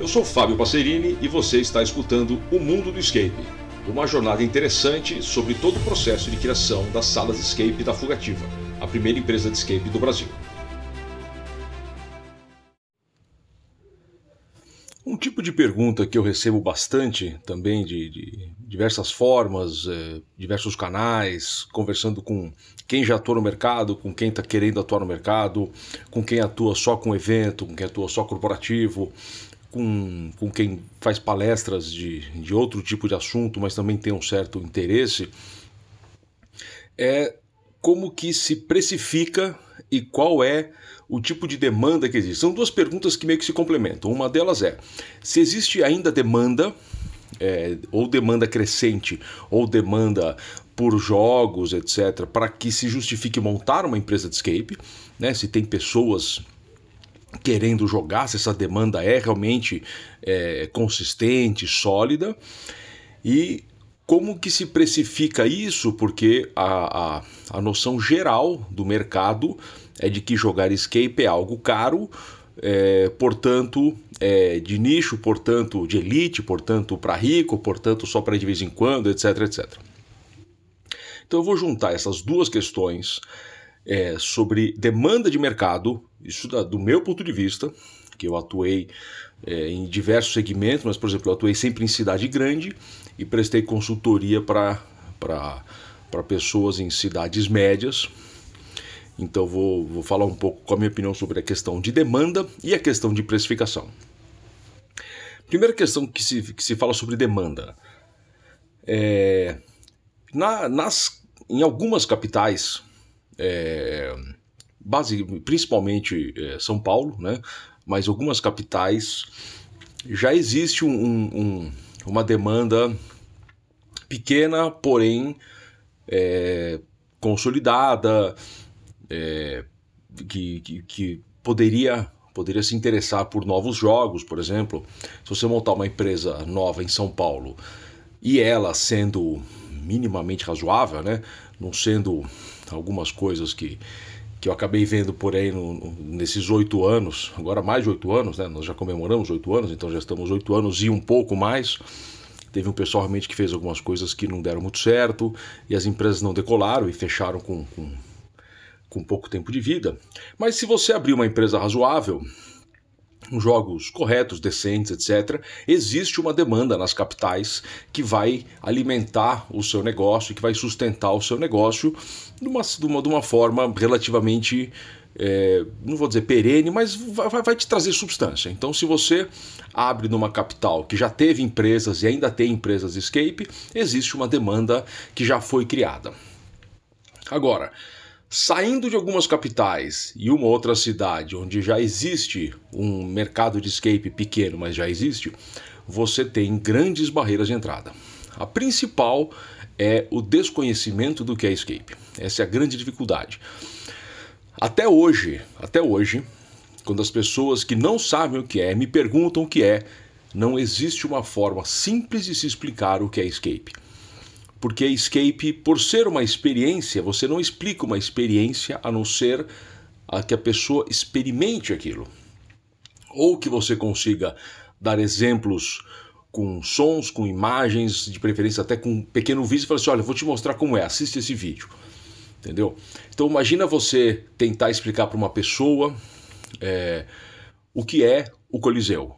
Eu sou Fábio Passerini e você está escutando O Mundo do Escape, uma jornada interessante sobre todo o processo de criação das salas de escape da Fugativa, a primeira empresa de escape do Brasil. Um tipo de pergunta que eu recebo bastante também de, de diversas formas, é, diversos canais, conversando com quem já atua no mercado, com quem está querendo atuar no mercado, com quem atua só com evento, com quem atua só corporativo, com, com quem faz palestras de, de outro tipo de assunto, mas também tem um certo interesse, é como que se precifica e qual é o tipo de demanda que existe? São duas perguntas que meio que se complementam. Uma delas é se existe ainda demanda, é, ou demanda crescente, ou demanda por jogos, etc., para que se justifique montar uma empresa de escape, né? se tem pessoas querendo jogar, se essa demanda é realmente é, consistente, sólida, e como que se precifica isso, porque a, a, a noção geral do mercado é de que jogar escape é algo caro, é, portanto, é, de nicho, portanto, de elite, portanto, para rico, portanto, só para de vez em quando, etc, etc. Então eu vou juntar essas duas questões é, sobre demanda de mercado, isso da, do meu ponto de vista, que eu atuei é, em diversos segmentos, mas, por exemplo, eu atuei sempre em cidade grande e prestei consultoria para pessoas em cidades médias, então vou, vou falar um pouco com a minha opinião sobre a questão de demanda e a questão de precificação. Primeira questão que se, que se fala sobre demanda. É, na, nas, em algumas capitais, é, base, principalmente é, São Paulo, né, mas algumas capitais, já existe um, um, uma demanda pequena, porém é, consolidada, é, que, que, que poderia poderia se interessar por novos jogos, por exemplo. Se você montar uma empresa nova em São Paulo e ela sendo minimamente razoável, né? não sendo algumas coisas que, que eu acabei vendo por aí no, nesses oito anos, agora mais de oito anos, né? nós já comemoramos oito anos, então já estamos oito anos e um pouco mais. Teve um pessoal realmente que fez algumas coisas que não deram muito certo e as empresas não decolaram e fecharam com, com com pouco tempo de vida. Mas se você abrir uma empresa razoável, jogos corretos, decentes, etc., existe uma demanda nas capitais que vai alimentar o seu negócio, que vai sustentar o seu negócio de uma, de uma, forma relativamente. É, não vou dizer perene, mas vai, vai te trazer substância. Então, se você abre numa capital que já teve empresas e ainda tem empresas escape, existe uma demanda que já foi criada. Agora, Saindo de algumas capitais e uma outra cidade onde já existe um mercado de escape pequeno, mas já existe, você tem grandes barreiras de entrada. A principal é o desconhecimento do que é escape. Essa é a grande dificuldade. Até hoje, até hoje, quando as pessoas que não sabem o que é me perguntam o que é, não existe uma forma simples de se explicar o que é escape porque escape, por ser uma experiência, você não explica uma experiência a não ser a que a pessoa experimente aquilo. Ou que você consiga dar exemplos com sons, com imagens, de preferência até com um pequeno vídeo e falar assim: olha, vou te mostrar como é, assiste esse vídeo. Entendeu? Então imagina você tentar explicar para uma pessoa é, o que é o Coliseu.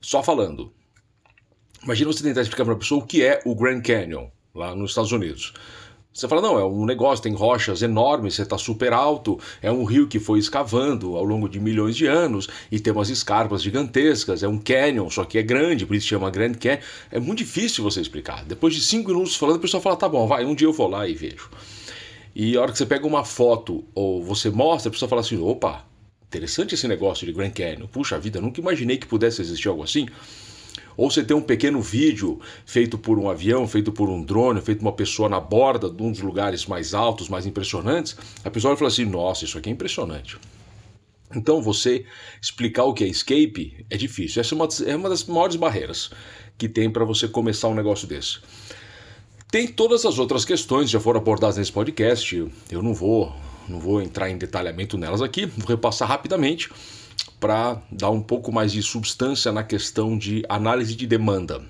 Só falando. Imagina você tentar explicar para uma pessoa o que é o Grand Canyon lá nos Estados Unidos. Você fala, não, é um negócio, tem rochas enormes, você está super alto, é um rio que foi escavando ao longo de milhões de anos e tem umas escarpas gigantescas, é um canyon, só que é grande, por isso chama Grand Canyon. É muito difícil você explicar. Depois de cinco minutos falando, a pessoa fala, tá bom, vai, um dia eu vou lá e vejo. E a hora que você pega uma foto ou você mostra, a pessoa fala assim, opa, interessante esse negócio de Grand Canyon. Puxa vida, nunca imaginei que pudesse existir algo assim. Ou você tem um pequeno vídeo feito por um avião, feito por um drone, feito por uma pessoa na borda de um dos lugares mais altos, mais impressionantes, a pessoa vai falar assim: nossa, isso aqui é impressionante. Então você explicar o que é escape é difícil. Essa é uma, é uma das maiores barreiras que tem para você começar um negócio desse. Tem todas as outras questões já foram abordadas nesse podcast. Eu não vou, não vou entrar em detalhamento nelas aqui, vou repassar rapidamente. Para dar um pouco mais de substância na questão de análise de demanda.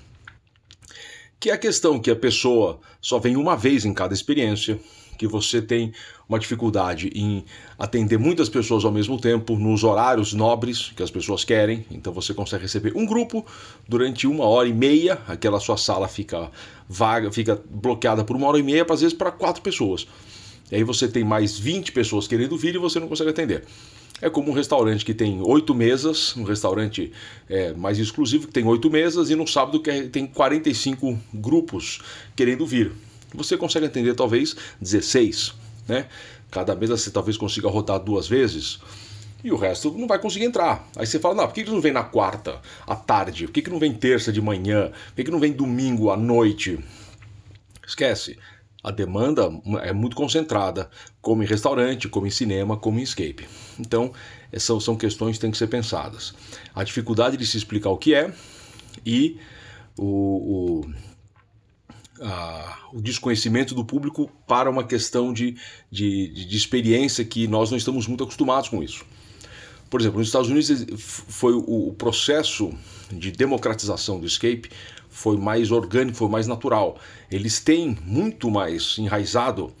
Que é a questão que a pessoa só vem uma vez em cada experiência, que você tem uma dificuldade em atender muitas pessoas ao mesmo tempo, nos horários nobres que as pessoas querem. Então você consegue receber um grupo durante uma hora e meia, aquela sua sala fica vaga, fica bloqueada por uma hora e meia, às vezes para quatro pessoas. E aí você tem mais 20 pessoas querendo vir e você não consegue atender. É como um restaurante que tem oito mesas, um restaurante é, mais exclusivo que tem oito mesas, e no sábado que tem 45 grupos querendo vir. Você consegue atender talvez 16, né? Cada mesa você talvez consiga rodar duas vezes e o resto não vai conseguir entrar. Aí você fala, não, por que, que não vem na quarta, à tarde? Por que, que não vem terça de manhã? Por que, que não vem domingo à noite? Esquece. A demanda é muito concentrada, como em restaurante, como em cinema, como em escape. Então, essas são questões que têm que ser pensadas. A dificuldade de se explicar o que é e o, o o desconhecimento do público para uma questão de, de, de, experiência que nós não estamos muito acostumados com isso. Por exemplo, nos Estados Unidos foi o processo de democratização do escape foi mais orgânico, foi mais natural. Eles têm muito mais enraizado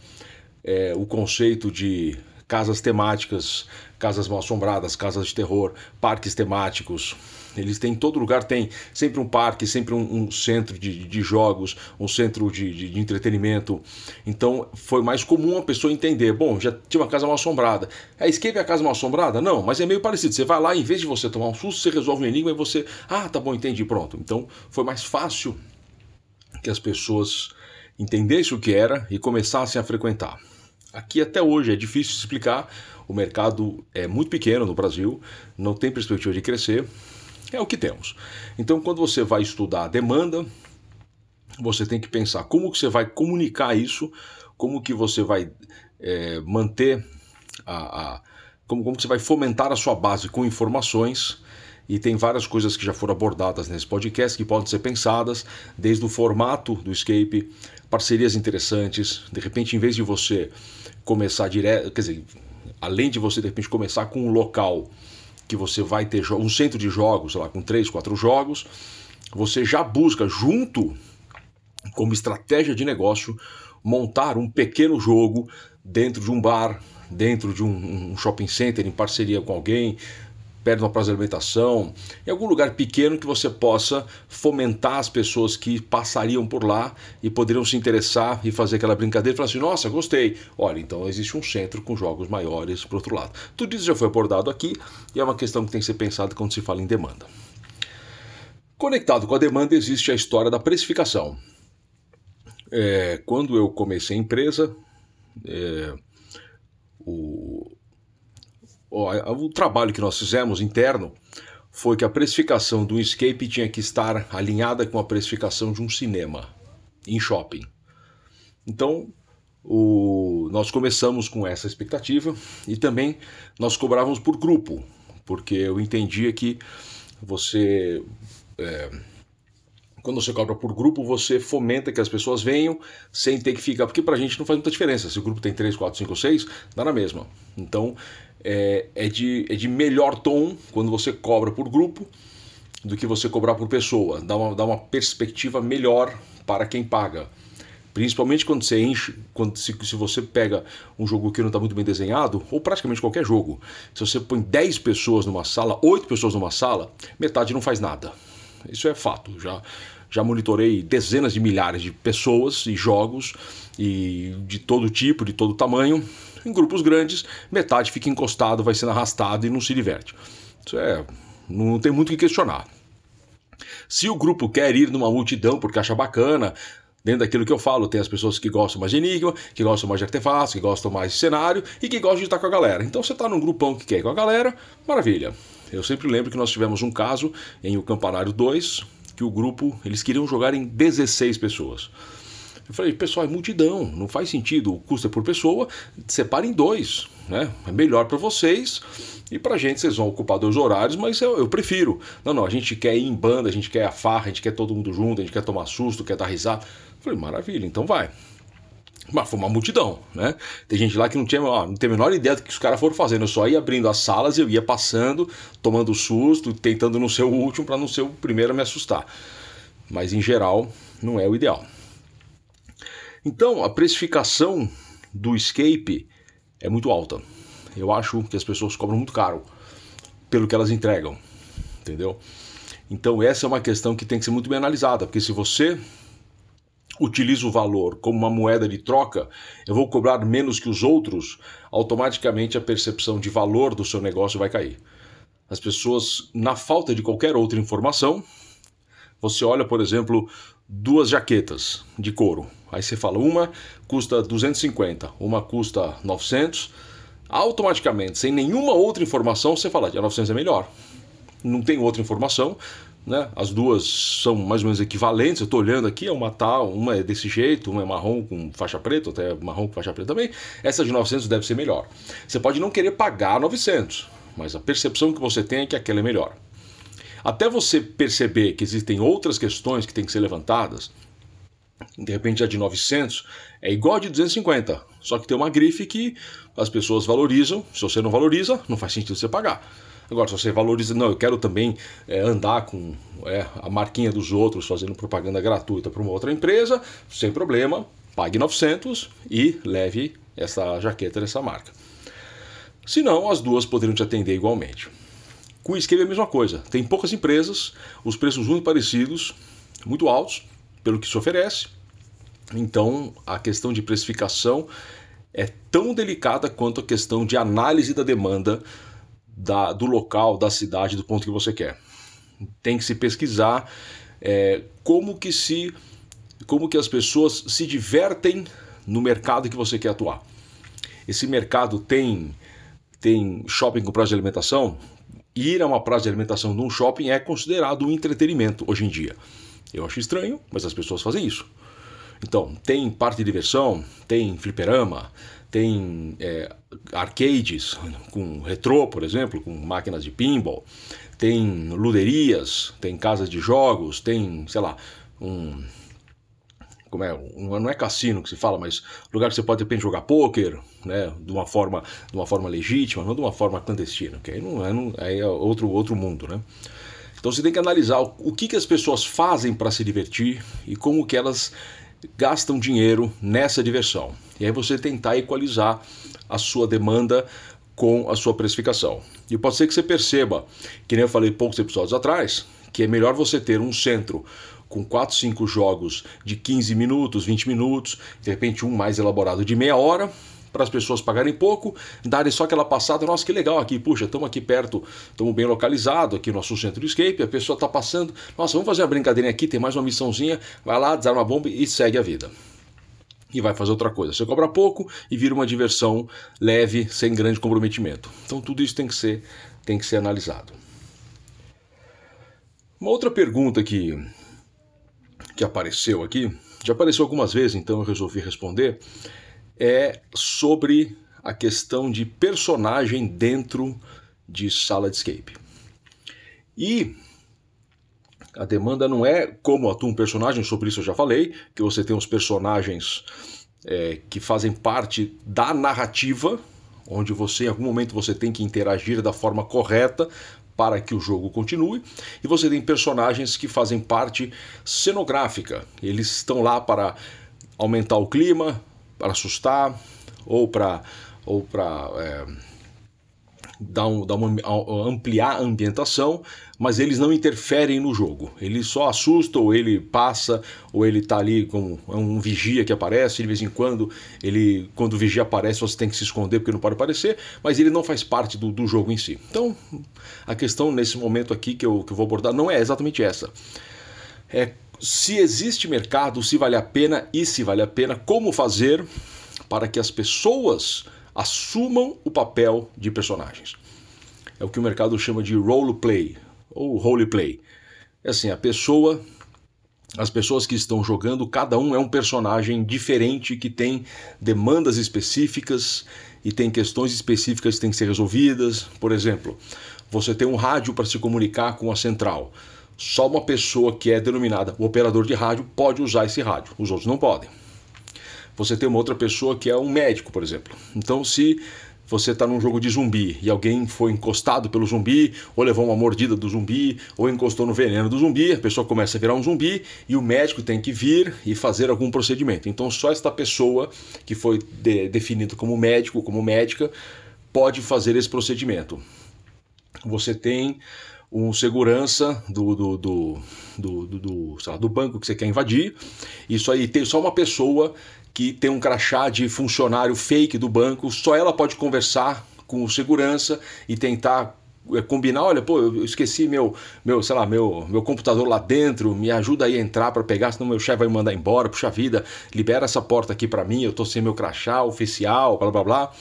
é, o conceito de casas temáticas, casas mal assombradas, casas de terror, parques temáticos, eles têm em todo lugar, tem sempre um parque, sempre um, um centro de, de, jogos, um centro de, de, de, entretenimento. Então foi mais comum a pessoa entender: bom, já tinha uma casa mal assombrada. A escape é a casa mal assombrada? Não, mas é meio parecido. Você vai lá, em vez de você tomar um susto, você resolve um enigma e você, ah, tá bom, entendi, pronto. Então foi mais fácil que as pessoas entendessem o que era e começassem a frequentar. Aqui até hoje é difícil explicar, o mercado é muito pequeno no Brasil, não tem perspectiva de crescer, é o que temos. Então, quando você vai estudar a demanda, você tem que pensar como que você vai comunicar isso, como que você vai é, manter a, a como, como que você vai fomentar a sua base com informações e tem várias coisas que já foram abordadas nesse podcast que podem ser pensadas, desde o formato do escape, parcerias interessantes, de repente em vez de você começar direto, quer dizer, além de você de repente começar com um local que você vai ter um centro de jogos, sei lá, com três, quatro jogos, você já busca junto como estratégia de negócio montar um pequeno jogo dentro de um bar, dentro de um, um shopping center em parceria com alguém, perto de uma praça de alimentação, em algum lugar pequeno que você possa fomentar as pessoas que passariam por lá e poderiam se interessar e fazer aquela brincadeira e falar assim: nossa, gostei. Olha, então existe um centro com jogos maiores para outro lado. Tudo isso já foi abordado aqui e é uma questão que tem que ser pensada quando se fala em demanda. Conectado com a demanda existe a história da precificação. É, quando eu comecei a empresa, é, o, o trabalho que nós fizemos interno foi que a precificação do escape tinha que estar alinhada com a precificação de um cinema em shopping. Então, o, nós começamos com essa expectativa e também nós cobrávamos por grupo, porque eu entendia que você. É, quando você cobra por grupo, você fomenta que as pessoas venham sem ter que ficar. Porque pra gente não faz muita diferença. Se o grupo tem 3, 4, 5, 6, dá na mesma. Então, é, é, de, é de melhor tom quando você cobra por grupo do que você cobrar por pessoa. Dá uma, dá uma perspectiva melhor para quem paga. Principalmente quando você enche, quando se, se você pega um jogo que não está muito bem desenhado, ou praticamente qualquer jogo, se você põe 10 pessoas numa sala, 8 pessoas numa sala, metade não faz nada. Isso é fato. Já, já monitorei dezenas de milhares de pessoas e jogos e de todo tipo, de todo tamanho. Em grupos grandes, metade fica encostado, vai sendo arrastado e não se diverte. Isso é, não tem muito o que questionar. Se o grupo quer ir numa multidão porque acha bacana, dentro daquilo que eu falo, tem as pessoas que gostam mais de enigma, que gostam mais de artefatos, que gostam mais de cenário e que gostam de estar com a galera. Então você está num grupão que quer ir com a galera, maravilha. Eu sempre lembro que nós tivemos um caso em O Campanário 2, que o grupo, eles queriam jogar em 16 pessoas. Eu falei, pessoal, é multidão, não faz sentido, o custo é por pessoa, separe em dois, né? É melhor para vocês e para a gente vocês vão ocupar dois horários, mas eu, eu, prefiro. Não, não, a gente quer ir em banda, a gente quer a farra, a gente quer todo mundo junto, a gente quer tomar susto, quer dar risada. Eu falei, maravilha, então vai. Mas foi uma multidão, né? Tem gente lá que não tinha, ó, não tem a menor ideia do que os caras foram fazendo. Eu só ia abrindo as salas, eu ia passando, tomando susto, tentando não ser o último para não ser o primeiro a me assustar. Mas em geral, não é o ideal. Então, a precificação do escape é muito alta. Eu acho que as pessoas cobram muito caro pelo que elas entregam, entendeu? Então, essa é uma questão que tem que ser muito bem analisada, porque se você utilizo o valor como uma moeda de troca, eu vou cobrar menos que os outros, automaticamente a percepção de valor do seu negócio vai cair. As pessoas, na falta de qualquer outra informação, você olha, por exemplo, duas jaquetas de couro. Aí você fala, uma custa 250, uma custa 900. Automaticamente, sem nenhuma outra informação, você fala, a 900 é melhor. Não tem outra informação, né? As duas são mais ou menos equivalentes. Eu estou olhando aqui, é uma tal, uma é desse jeito, uma é marrom com faixa preta, até marrom com faixa preta também. Essa de 900 deve ser melhor. Você pode não querer pagar 900, mas a percepção que você tem é que aquela é melhor. Até você perceber que existem outras questões que têm que ser levantadas, de repente a de 900 é igual a de 250, só que tem uma grife que as pessoas valorizam. Se você não valoriza, não faz sentido você pagar. Agora, se você valoriza, não, eu quero também é, andar com é, a marquinha dos outros fazendo propaganda gratuita para uma outra empresa, sem problema, pague 900 e leve essa jaqueta dessa marca. Se não, as duas poderiam te atender igualmente. Com o esquema é a mesma coisa. Tem poucas empresas, os preços muito parecidos, muito altos pelo que se oferece. Então, a questão de precificação é tão delicada quanto a questão de análise da demanda da, do local, da cidade, do ponto que você quer. Tem que se pesquisar é, como que se como que as pessoas se divertem no mercado que você quer atuar. Esse mercado tem tem shopping com prazo de alimentação. Ir a uma praça de alimentação num shopping é considerado um entretenimento hoje em dia. Eu acho estranho, mas as pessoas fazem isso. Então, tem parte de diversão, tem fliperama, tem é, arcades com retrô, por exemplo, com máquinas de pinball, tem luderias, tem casas de jogos, tem, sei lá, um como é, um, não é cassino que se fala, mas lugar que você pode de repente jogar pôquer, né, de uma forma, de uma forma legítima, não de uma forma clandestina, que aí não é, não, aí é outro outro mundo, né? Então você tem que analisar o, o que, que as pessoas fazem para se divertir e como que elas gastam dinheiro nessa diversão. E aí você tentar equalizar a sua demanda com a sua precificação. E pode ser que você perceba, que nem eu falei poucos episódios atrás, que é melhor você ter um centro com 4, 5 jogos de 15 minutos, 20 minutos, de repente um mais elaborado de meia hora, para as pessoas pagarem pouco, darem só aquela passada, nossa, que legal aqui, puxa, estamos aqui perto, estamos bem localizados, aqui no nosso centro de escape, a pessoa está passando, nossa, vamos fazer uma brincadeirinha aqui, tem mais uma missãozinha, vai lá, desarma a bomba e segue a vida. E vai fazer outra coisa. Você cobra pouco e vira uma diversão leve, sem grande comprometimento. Então tudo isso tem que ser, tem que ser analisado. Uma outra pergunta que, que apareceu aqui, já apareceu algumas vezes, então eu resolvi responder, é sobre a questão de personagem dentro de sala de escape. E a demanda não é como atua um personagem, sobre isso eu já falei, que você tem os personagens é, que fazem parte da narrativa, onde você em algum momento você tem que interagir da forma correta para que o jogo continue, e você tem personagens que fazem parte cenográfica. Eles estão lá para aumentar o clima, para assustar ou para ou para é, dar, um, dar uma, ampliar a ambientação, mas eles não interferem no jogo. Ele só assusta, ou ele passa, ou ele está ali com um vigia que aparece, de vez em quando, ele quando o vigia aparece, você tem que se esconder porque não pode aparecer, mas ele não faz parte do, do jogo em si. Então, a questão nesse momento aqui que eu, que eu vou abordar não é exatamente essa. É se existe mercado, se vale a pena e se vale a pena, como fazer para que as pessoas assumam o papel de personagens. É o que o mercado chama de role play ou role play. É assim, a pessoa, as pessoas que estão jogando, cada um é um personagem diferente que tem demandas específicas e tem questões específicas que têm que ser resolvidas. Por exemplo, você tem um rádio para se comunicar com a central. Só uma pessoa que é denominada operador de rádio pode usar esse rádio, os outros não podem. você tem uma outra pessoa que é um médico, por exemplo. Então, se você está num jogo de zumbi e alguém foi encostado pelo zumbi, ou levou uma mordida do zumbi, ou encostou no veneno do zumbi, a pessoa começa a virar um zumbi e o médico tem que vir e fazer algum procedimento. Então, só esta pessoa que foi de, definida como médico, como médica, pode fazer esse procedimento. Você tem um segurança do, do, do, do, do, lá, do banco que você quer invadir. Isso aí tem só uma pessoa que tem um crachá de funcionário fake do banco, só ela pode conversar com o segurança e tentar é, combinar, olha, pô, eu esqueci meu, meu, sei lá, meu, meu computador lá dentro, me ajuda aí a entrar para pegar, senão meu chefe vai me mandar embora, puxa vida, libera essa porta aqui para mim, eu tô sem meu crachá oficial, blá blá blá.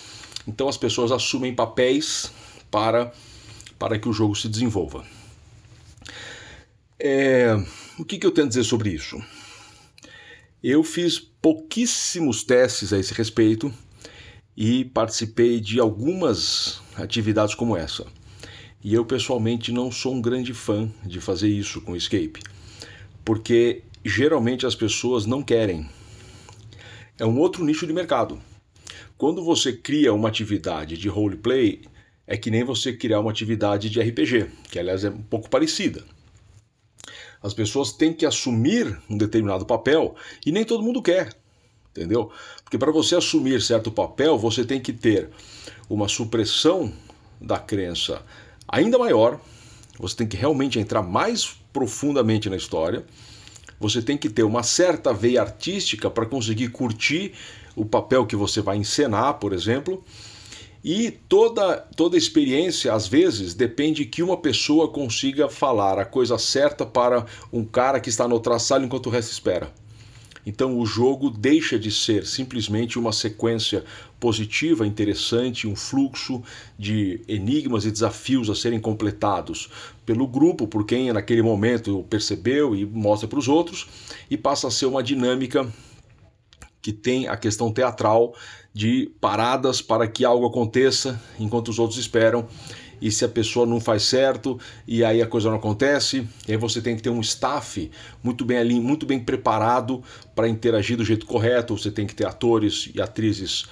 Então as pessoas assumem papéis para para que o jogo se desenvolva. É, o que, que eu tenho a dizer sobre isso? Eu fiz pouquíssimos testes a esse respeito e participei de algumas atividades como essa. E eu pessoalmente não sou um grande fã de fazer isso com escape, porque geralmente as pessoas não querem. É um outro nicho de mercado. Quando você cria uma atividade de roleplay, é que nem você criar uma atividade de RPG, que aliás é um pouco parecida. As pessoas têm que assumir um determinado papel e nem todo mundo quer, entendeu? Porque para você assumir certo papel, você tem que ter uma supressão da crença ainda maior, você tem que realmente entrar mais profundamente na história, você tem que ter uma certa veia artística para conseguir curtir o papel que você vai encenar, por exemplo e toda, toda experiência, às vezes, depende que uma pessoa consiga falar a coisa certa para um cara que está no sala enquanto o resto espera. Então o jogo deixa de ser simplesmente uma sequência positiva, interessante, um fluxo de enigmas e desafios a serem completados pelo grupo, por quem naquele momento percebeu e mostra para os outros, e passa a ser uma dinâmica que tem a questão teatral de paradas para que algo aconteça enquanto os outros esperam. E se a pessoa não faz certo e aí a coisa não acontece, aí você tem que ter um staff muito bem ali, muito bem preparado para interagir do jeito correto. Você tem que ter atores e atrizes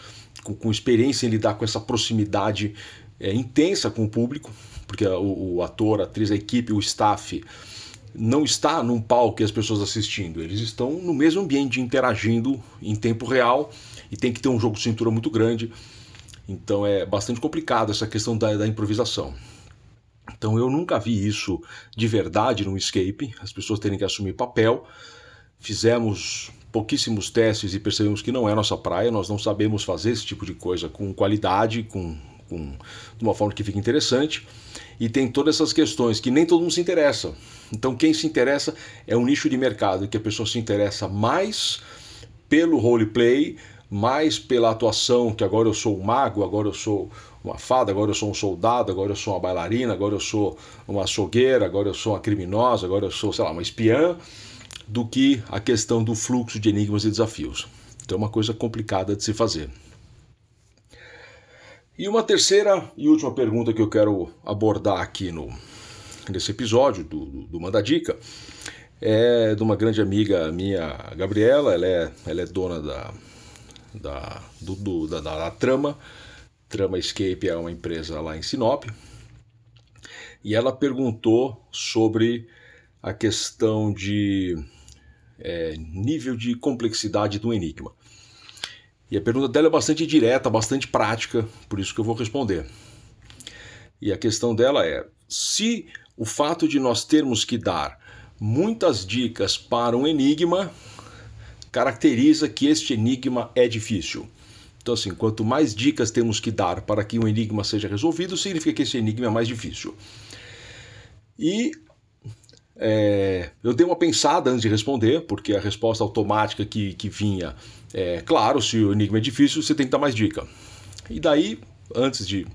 com, com experiência em lidar com essa proximidade é, intensa com o público, porque o, o ator, a atriz, a equipe, o staff não está num palco e as pessoas assistindo, eles estão no mesmo ambiente interagindo em tempo real e tem que ter um jogo de cintura muito grande. Então é bastante complicado essa questão da, da improvisação. Então eu nunca vi isso de verdade no escape, as pessoas terem que assumir papel. Fizemos pouquíssimos testes e percebemos que não é nossa praia, nós não sabemos fazer esse tipo de coisa com qualidade, com, com de uma forma que fique interessante. E tem todas essas questões que nem todo mundo se interessa. Então quem se interessa é um nicho de mercado que a pessoa se interessa mais pelo roleplay, mais pela atuação, que agora eu sou um mago, agora eu sou uma fada, agora eu sou um soldado, agora eu sou uma bailarina, agora eu sou uma açougueira, agora eu sou uma criminosa, agora eu sou, sei lá, uma espiã, do que a questão do fluxo de enigmas e desafios. Então é uma coisa complicada de se fazer. E uma terceira e última pergunta que eu quero abordar aqui no, nesse episódio do, do, do Manda Dica é de uma grande amiga minha, Gabriela. Ela é, ela é dona da, da, do, do, da, da, da Trama. Trama Escape é uma empresa lá em Sinop. E ela perguntou sobre a questão de é, nível de complexidade do enigma. E a pergunta dela é bastante direta, bastante prática, por isso que eu vou responder. E a questão dela é: se o fato de nós termos que dar muitas dicas para um enigma caracteriza que este enigma é difícil. Então, assim, quanto mais dicas temos que dar para que um enigma seja resolvido, significa que esse enigma é mais difícil. E é, eu dei uma pensada antes de responder, porque a resposta automática que, que vinha é claro, se o enigma é difícil, você tem que dar mais dica. E daí, antes de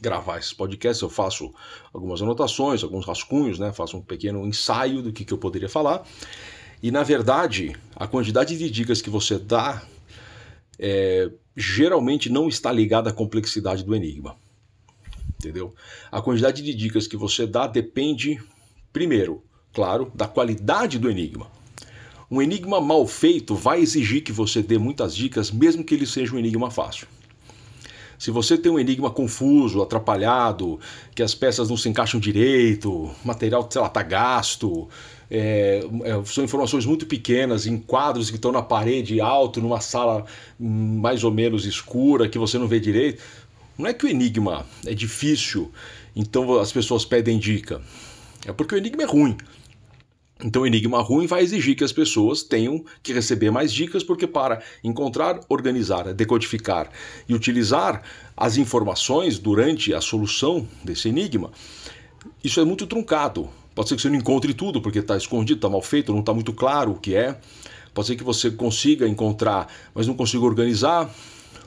gravar esses podcasts, eu faço algumas anotações, alguns rascunhos, né? faço um pequeno ensaio do que, que eu poderia falar. E na verdade, a quantidade de dicas que você dá é, geralmente não está ligada à complexidade do enigma. Entendeu? A quantidade de dicas que você dá depende Primeiro, claro, da qualidade do enigma. Um enigma mal feito vai exigir que você dê muitas dicas, mesmo que ele seja um enigma fácil. Se você tem um enigma confuso, atrapalhado, que as peças não se encaixam direito, material, sei lá, tá gasto, é, é, são informações muito pequenas, em quadros que estão na parede alto, numa sala mais ou menos escura, que você não vê direito. Não é que o enigma é difícil, então as pessoas pedem dica. É porque o enigma é ruim. Então, o enigma ruim vai exigir que as pessoas tenham que receber mais dicas, porque para encontrar, organizar, decodificar e utilizar as informações durante a solução desse enigma, isso é muito truncado. Pode ser que você não encontre tudo, porque está escondido, está mal feito, não está muito claro o que é. Pode ser que você consiga encontrar, mas não consiga organizar.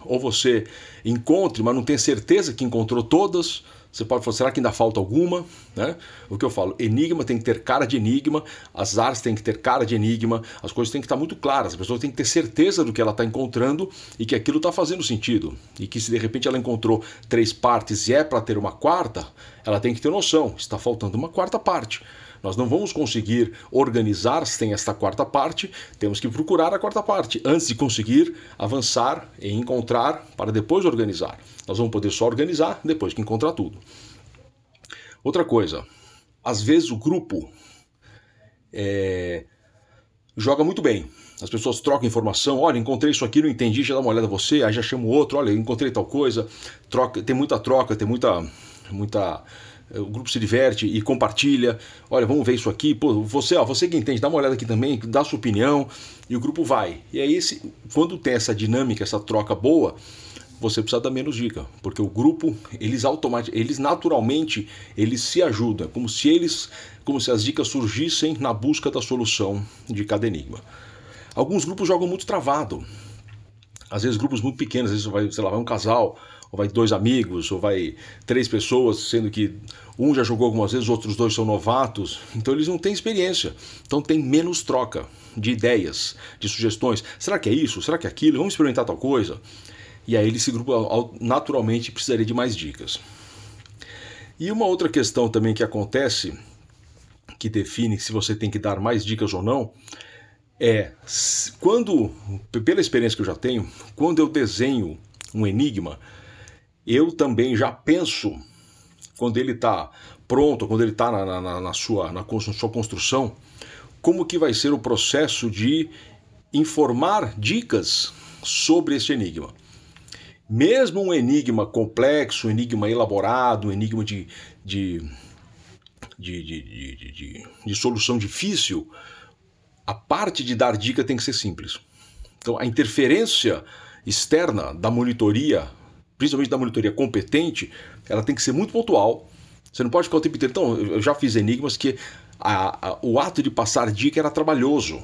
Ou você encontre, mas não tenha certeza que encontrou todas. Você pode falar, será que ainda falta alguma? Né? O que eu falo, enigma tem que ter cara de enigma, as artes têm que ter cara de enigma, as coisas têm que estar muito claras, a pessoa tem que ter certeza do que ela está encontrando e que aquilo está fazendo sentido. E que se de repente ela encontrou três partes e é para ter uma quarta, ela tem que ter noção, está faltando uma quarta parte. Nós não vamos conseguir organizar sem esta quarta parte, temos que procurar a quarta parte antes de conseguir avançar e encontrar para depois organizar. Nós vamos poder só organizar depois que encontrar tudo. Outra coisa, às vezes o grupo é, joga muito bem. As pessoas trocam informação, olha, encontrei isso aqui, não entendi, já dá uma olhada você, aí já chamo outro, olha, encontrei tal coisa, troca, tem muita troca, tem muita, muita o grupo se diverte e compartilha. Olha, vamos ver isso aqui. Pô, você, ó, você que entende, dá uma olhada aqui também, dá sua opinião e o grupo vai. E aí, esse, quando tem essa dinâmica, essa troca boa, você precisa dar menos dica, porque o grupo, eles automaticamente, eles naturalmente, eles se ajudam, como se eles, como se as dicas surgissem na busca da solução de cada enigma. Alguns grupos jogam muito travado. Às vezes grupos muito pequenos, às vezes vai, sei lá, vai um casal, ou vai dois amigos, ou vai três pessoas, sendo que um já jogou algumas vezes, os outros dois são novatos. Então eles não têm experiência. Então tem menos troca de ideias, de sugestões. Será que é isso? Será que é aquilo? Vamos experimentar tal coisa? E aí esse grupo naturalmente precisaria de mais dicas. E uma outra questão também que acontece, que define se você tem que dar mais dicas ou não, é quando, pela experiência que eu já tenho, quando eu desenho um enigma, eu também já penso, quando ele está pronto, quando ele está na, na, na, sua, na sua construção, como que vai ser o processo de informar dicas sobre esse enigma. Mesmo um enigma complexo, um enigma elaborado, um enigma de, de, de, de, de, solução difícil, a parte de dar dica tem que ser simples. Então, a interferência externa da monitoria principalmente da monitoria competente, ela tem que ser muito pontual. Você não pode ficar o tempo inteiro. Então, eu já fiz enigmas que a, a, o ato de passar dica era trabalhoso.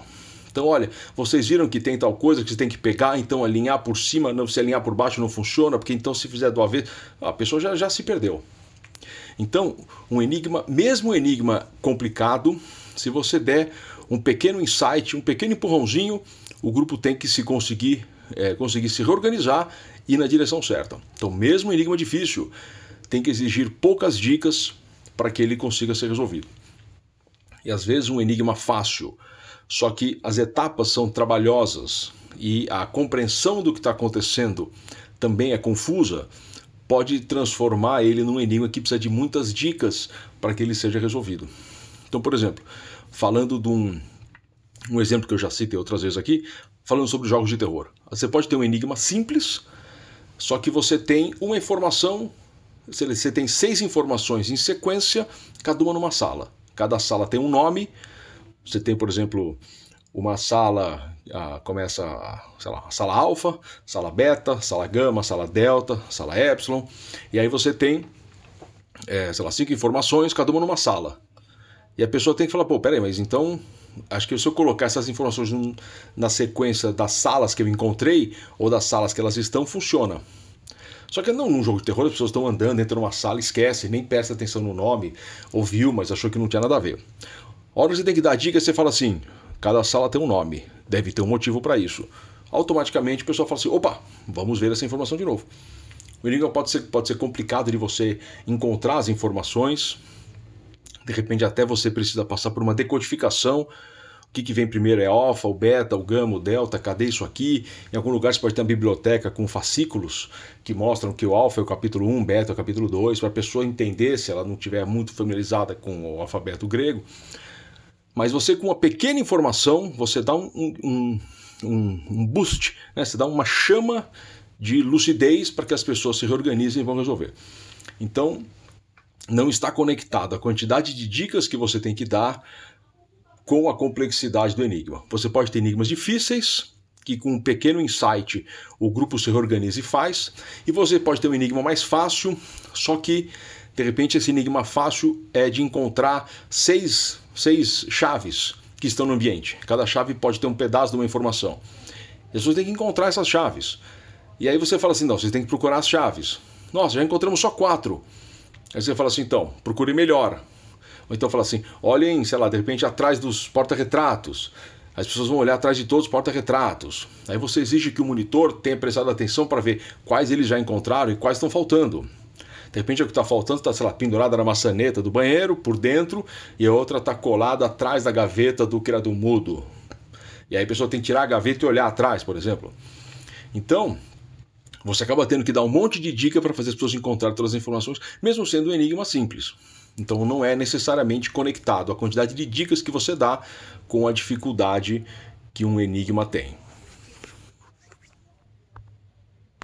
Então, olha, vocês viram que tem tal coisa que você tem que pegar, então alinhar por cima, não, se alinhar por baixo não funciona, porque então se fizer do avesso, a pessoa já, já se perdeu. Então, um enigma, mesmo um enigma complicado, se você der um pequeno insight, um pequeno empurrãozinho, o grupo tem que se conseguir, é, conseguir se reorganizar e na direção certa. Então, mesmo um enigma difícil, tem que exigir poucas dicas para que ele consiga ser resolvido. E às vezes um enigma fácil, só que as etapas são trabalhosas e a compreensão do que está acontecendo também é confusa, pode transformar ele num enigma que precisa de muitas dicas para que ele seja resolvido. Então, por exemplo, falando de um, um exemplo que eu já citei outras vezes aqui, falando sobre jogos de terror. Você pode ter um enigma simples, só que você tem uma informação, você tem seis informações em sequência, cada uma numa sala. Cada sala tem um nome. Você tem, por exemplo, uma sala, ah, começa, sei lá, sala alfa, sala beta, sala gama, sala delta, sala epsilon. E aí você tem, é, sei lá, cinco informações, cada uma numa sala. E a pessoa tem que falar, pô, peraí, mas então acho que se eu colocar essas informações na sequência das salas que eu encontrei ou das salas que elas estão, funciona. Só que não num jogo de terror, as pessoas estão andando, entram numa sala, esquece, nem presta atenção no nome, ouviu, mas achou que não tinha nada a ver. A hora que você tem que dar dica, você fala assim: cada sala tem um nome, deve ter um motivo para isso. Automaticamente o pessoal fala assim: opa, vamos ver essa informação de novo. O enigma pode ser, pode ser complicado de você encontrar as informações, de repente até você precisa passar por uma decodificação que, que vem primeiro? É alfa, o beta, o gama, o delta? Cadê isso aqui? Em algum lugar você pode ter uma biblioteca com fascículos que mostram que o alfa é o capítulo 1, beta é o capítulo 2, para a pessoa entender se ela não estiver muito familiarizada com o alfabeto grego. Mas você, com uma pequena informação, você dá um, um, um, um boost, né? você dá uma chama de lucidez para que as pessoas se reorganizem e vão resolver. Então, não está conectado a quantidade de dicas que você tem que dar com a complexidade do enigma. Você pode ter enigmas difíceis, que com um pequeno insight o grupo se reorganiza e faz, e você pode ter um enigma mais fácil, só que de repente esse enigma fácil é de encontrar seis, seis chaves que estão no ambiente. Cada chave pode ter um pedaço de uma informação. E as pessoas têm que encontrar essas chaves. E aí você fala assim: não, vocês têm que procurar as chaves. Nossa, já encontramos só quatro. Aí você fala assim: então, procure melhor. Ou então fala assim: olhem, sei lá, de repente atrás dos porta-retratos. As pessoas vão olhar atrás de todos os porta-retratos. Aí você exige que o monitor tenha prestado atenção para ver quais eles já encontraram e quais estão faltando. De repente o que está faltando está, sei lá, pendurada na maçaneta do banheiro, por dentro, e a outra está colada atrás da gaveta do criado mudo. E aí a pessoa tem que tirar a gaveta e olhar atrás, por exemplo. Então, você acaba tendo que dar um monte de dica para fazer as pessoas encontrarem todas as informações, mesmo sendo um enigma simples. Então não é necessariamente conectado a quantidade de dicas que você dá com a dificuldade que um enigma tem.